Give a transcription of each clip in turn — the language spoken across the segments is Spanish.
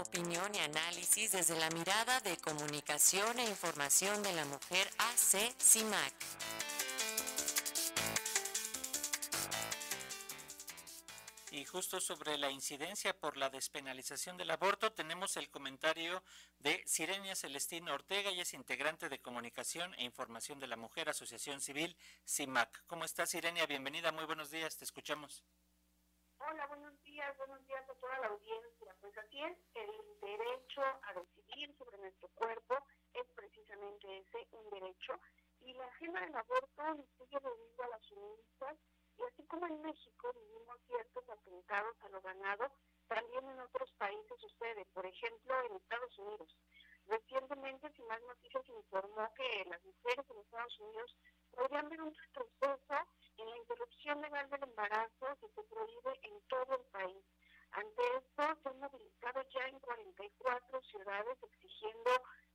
opinión y análisis desde la mirada de comunicación e información de la mujer AC CIMAC. Y justo sobre la incidencia por la despenalización del aborto, tenemos el comentario de Sirenia Celestina Ortega, y es integrante de Comunicación e Información de la Mujer, Asociación Civil, CIMAC. ¿Cómo estás, Sirenia? Bienvenida, muy buenos días, te escuchamos. Hola, buenos días, buenos días a toda la audiencia. Pues así es, el derecho a decidir sobre nuestro cuerpo es precisamente ese, un derecho. Y la agenda del aborto sigue debido a las feministas y así como en México vivimos ciertos atentados a lo ganado, también en otros países sucede, por ejemplo en Estados Unidos. Recientemente, Sin Más Noticias informó que las mujeres en Estados Unidos podrían ver un retroceso interrupción legal del embarazo que se prohíbe en todo el país. Ante esto, se han movilizado ya en 44 ciudades exigiendo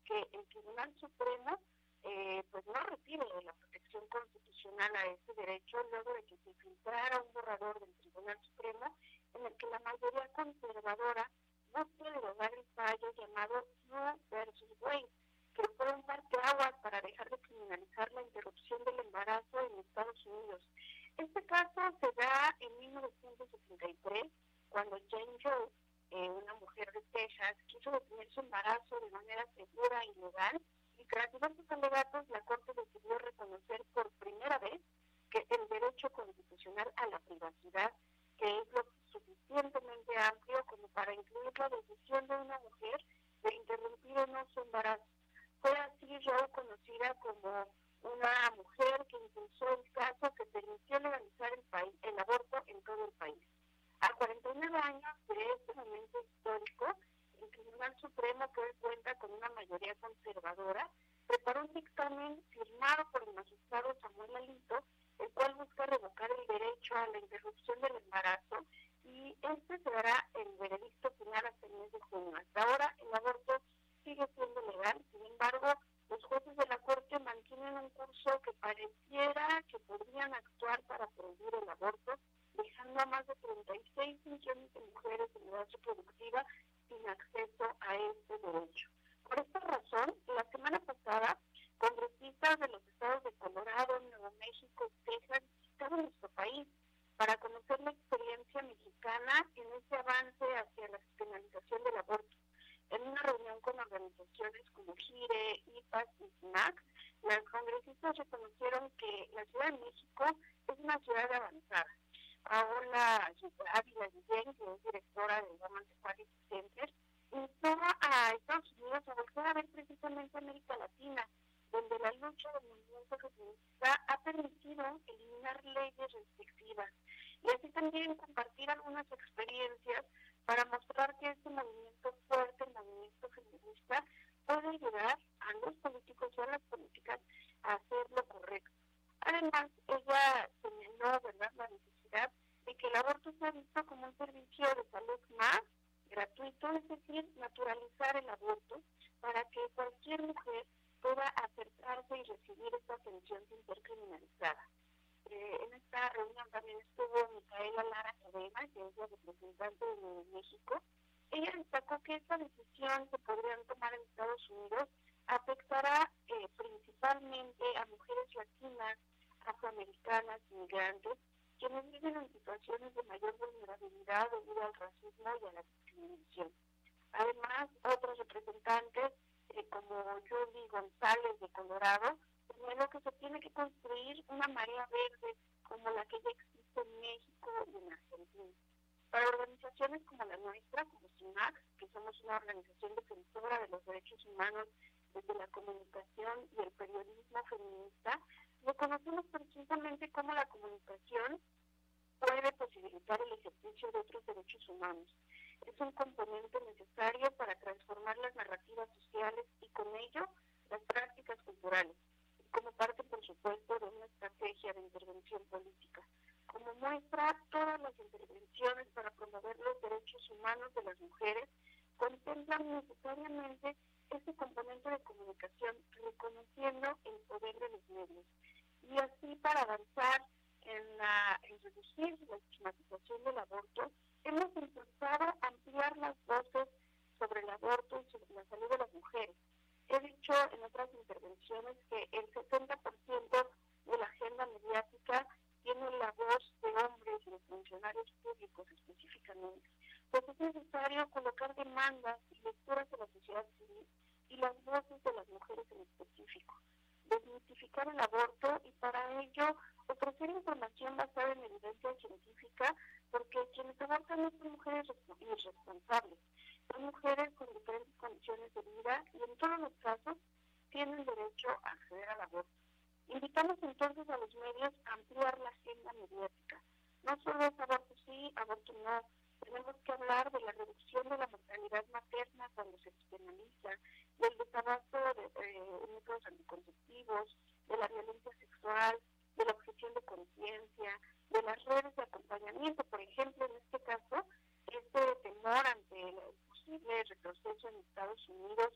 que el Tribunal Supremo eh, pues no retire la protección constitucional a este derecho luego de que se filtrara un borrador del Tribunal Supremo en el que la mayoría conservadora busca derogar el fallo llamado Roe versus Wade, que fue un parteaguas para dejar de criminalizar la interrupción del embarazo en Estados Unidos. Este caso se da en 1973, cuando Jane Joe, eh, una mujer de Texas, quiso detener su embarazo de manera segura y legal y tras diversos alegatos, la Corte decidió reconocer por primera vez que el derecho constitucional a la privacidad, que es lo suficientemente amplio como para incluir la decisión de una mujer de interrumpir o no su embarazo. Fue así yo conocida como una mujer que impulsó el caso que permitió legalizar el, país, el aborto en todo el país. A 49 años de este momento histórico, el Tribunal Supremo, que hoy cuenta con una mayoría conservadora, preparó un dictamen firmado por el magistrado Samuel Alito, el cual busca revocar el derecho a la interrupción del embarazo y este se dará el veredicto final hasta el mes de junio. Hasta ahora este derecho. Por esta razón, la semana pasada, congresistas de los estados de Colorado, Nuevo México Texas visitaron nuestro país para conocer la experiencia mexicana en ese avance hacia la penalización del aborto. En una reunión con organizaciones como GIRE, IPAS y SINAC, las congresistas reconocieron que la Ciudad de México es una ciudad avanzada. Paola Ávila Guillén, que es directora del Women's Equality Center, instó a Estados Unidos a volver a ver precisamente América Latina, donde la lucha del movimiento feminista ha permitido eliminar leyes restrictivas y así también compartir algunas experiencias para mostrar que este movimiento fuerte, el movimiento feminista, puede ayudar a los políticos y a las políticas a hacer lo correcto. Además, ella señaló ¿verdad? la necesidad de que el aborto sea visto como un servicio de es decir, naturalizar el aborto para que cualquier mujer pueda acercarse y recibir esta atención sin ser criminalizada. Eh, en esta reunión también estuvo Micaela Lara Cadena, que es la representante de México. Ella destacó que esta decisión que podrían tomar en Estados Unidos afectará eh, principalmente a mujeres latinas, afroamericanas, inmigrantes, quienes viven en situaciones de mayor vulnerabilidad debido al racismo y a la discriminación. Además, otros representantes, eh, como Jordi González de Colorado, señaló que se tiene que construir una marea verde como la que ya existe en México y en Argentina. Para organizaciones como la nuestra, como SIMAX, que somos una organización defensora de los derechos humanos desde la comunicación y el periodismo feminista, reconocemos precisamente cómo la comunicación puede posibilitar el ejercicio de otros derechos humanos. Es un componente necesario intervenciones que el 70% de la agenda mediática tiene la voz de hombres de funcionarios públicos específicamente. Pues es necesario colocar demandas y lecturas de la sociedad civil y las voces de las mujeres en específico, desmitificar el aborto y para ello ofrecer información basada en evidencia No solo es aborto sí, aborto no. Tenemos que hablar de la reducción de la mortalidad materna cuando se penaliza, del desabasto de eh, métodos anticonceptivos, de la violencia sexual, de la objeción de conciencia, de las redes de acompañamiento. Por ejemplo, en este caso, este temor ante el posible retroceso en Estados Unidos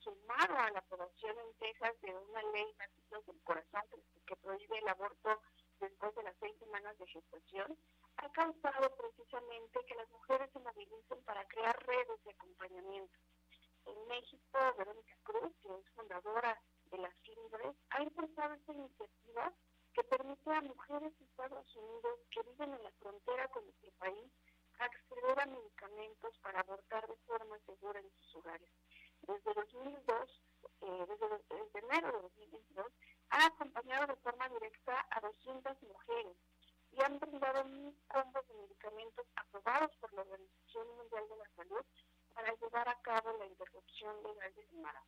sumado a la aprobación en Texas de una ley Latinos del Corazón que, prohíbe el aborto después de las seis semanas de gestación, ha causado precisamente que las mujeres se movilicen para crear redes de acompañamiento. En México, Verónica Cruz, que es fundadora de las Libres, ha impulsado esta iniciativa que permite a mujeres de Estados Unidos que viven en la frontera con nuestro país acceder a medicamentos para abortar de forma segura en sus hogares desde 2002, eh, desde, enero de 2022, ha acompañado de forma directa a 200 mujeres y han brindado mil combos de medicamentos aprobados por la Organización Mundial de la Salud para llevar a cabo la interrupción legal del embarazo.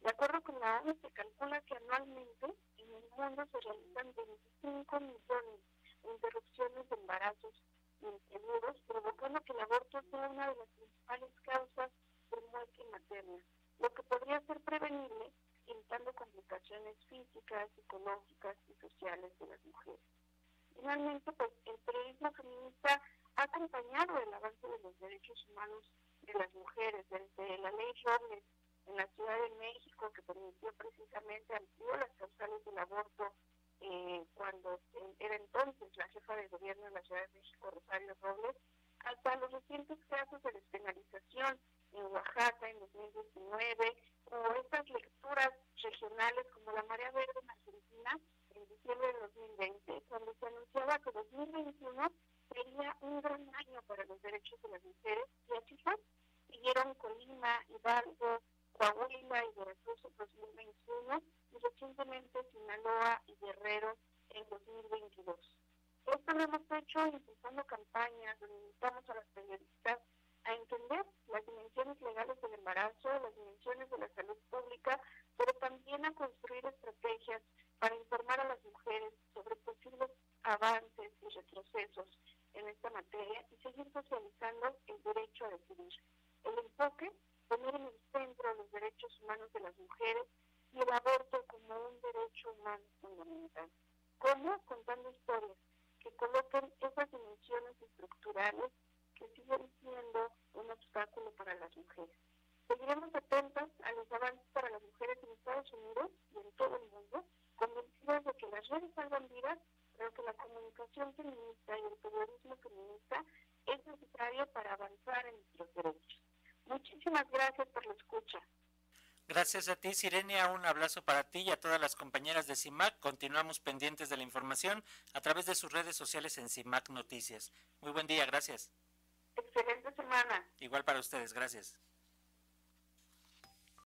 De acuerdo con la ONU, se calcula que anualmente en el mundo se realizan 25 millones de interrupciones de embarazos inseguros, provocando que el aborto sea una de las principales causas de muerte materna, lo que podría ser prevenible evitando físicas, psicológicas y sociales de las mujeres. Finalmente, pues el periodismo feminista ha acompañado el avance de los derechos humanos de las mujeres, desde la ley Robles en la Ciudad de México, que permitió precisamente amplió las causales del aborto eh, cuando era entonces la jefa de gobierno de la Ciudad de México, Rosario Robles, hasta los recientes casos de despenalización en Oaxaca en 2019, o estas lecturas regionales como la Marea Verde en Argentina en diciembre de 2020, cuando se anunciaba que 2021 sería un gran año para los derechos de las mujeres, y así fue. Siguieron Colima, Hidalgo, Coahuila y Veracruz en 2021, y recientemente Sinaloa y Guerrero en 2022. Esto lo hemos hecho impulsando campañas donde invitamos a las periodistas a entender las dimensiones legales del embarazo, las dimensiones de la salud pública, pero también a construir estrategias para informar a las mujeres sobre posibles avances y retrocesos en esta las mujeres. Seguiremos atentos a los avances para las mujeres en Estados Unidos y en todo el mundo, convencidos de que las redes salvan vidas, pero que la comunicación feminista y el periodismo feminista es necesario para avanzar en nuestros derechos. Muchísimas gracias por la escucha. Gracias a ti, Sirenia. Un abrazo para ti y a todas las compañeras de CIMAC. Continuamos pendientes de la información a través de sus redes sociales en CIMAC Noticias. Muy buen día, gracias. Excelente semana. Igual para ustedes, gracias.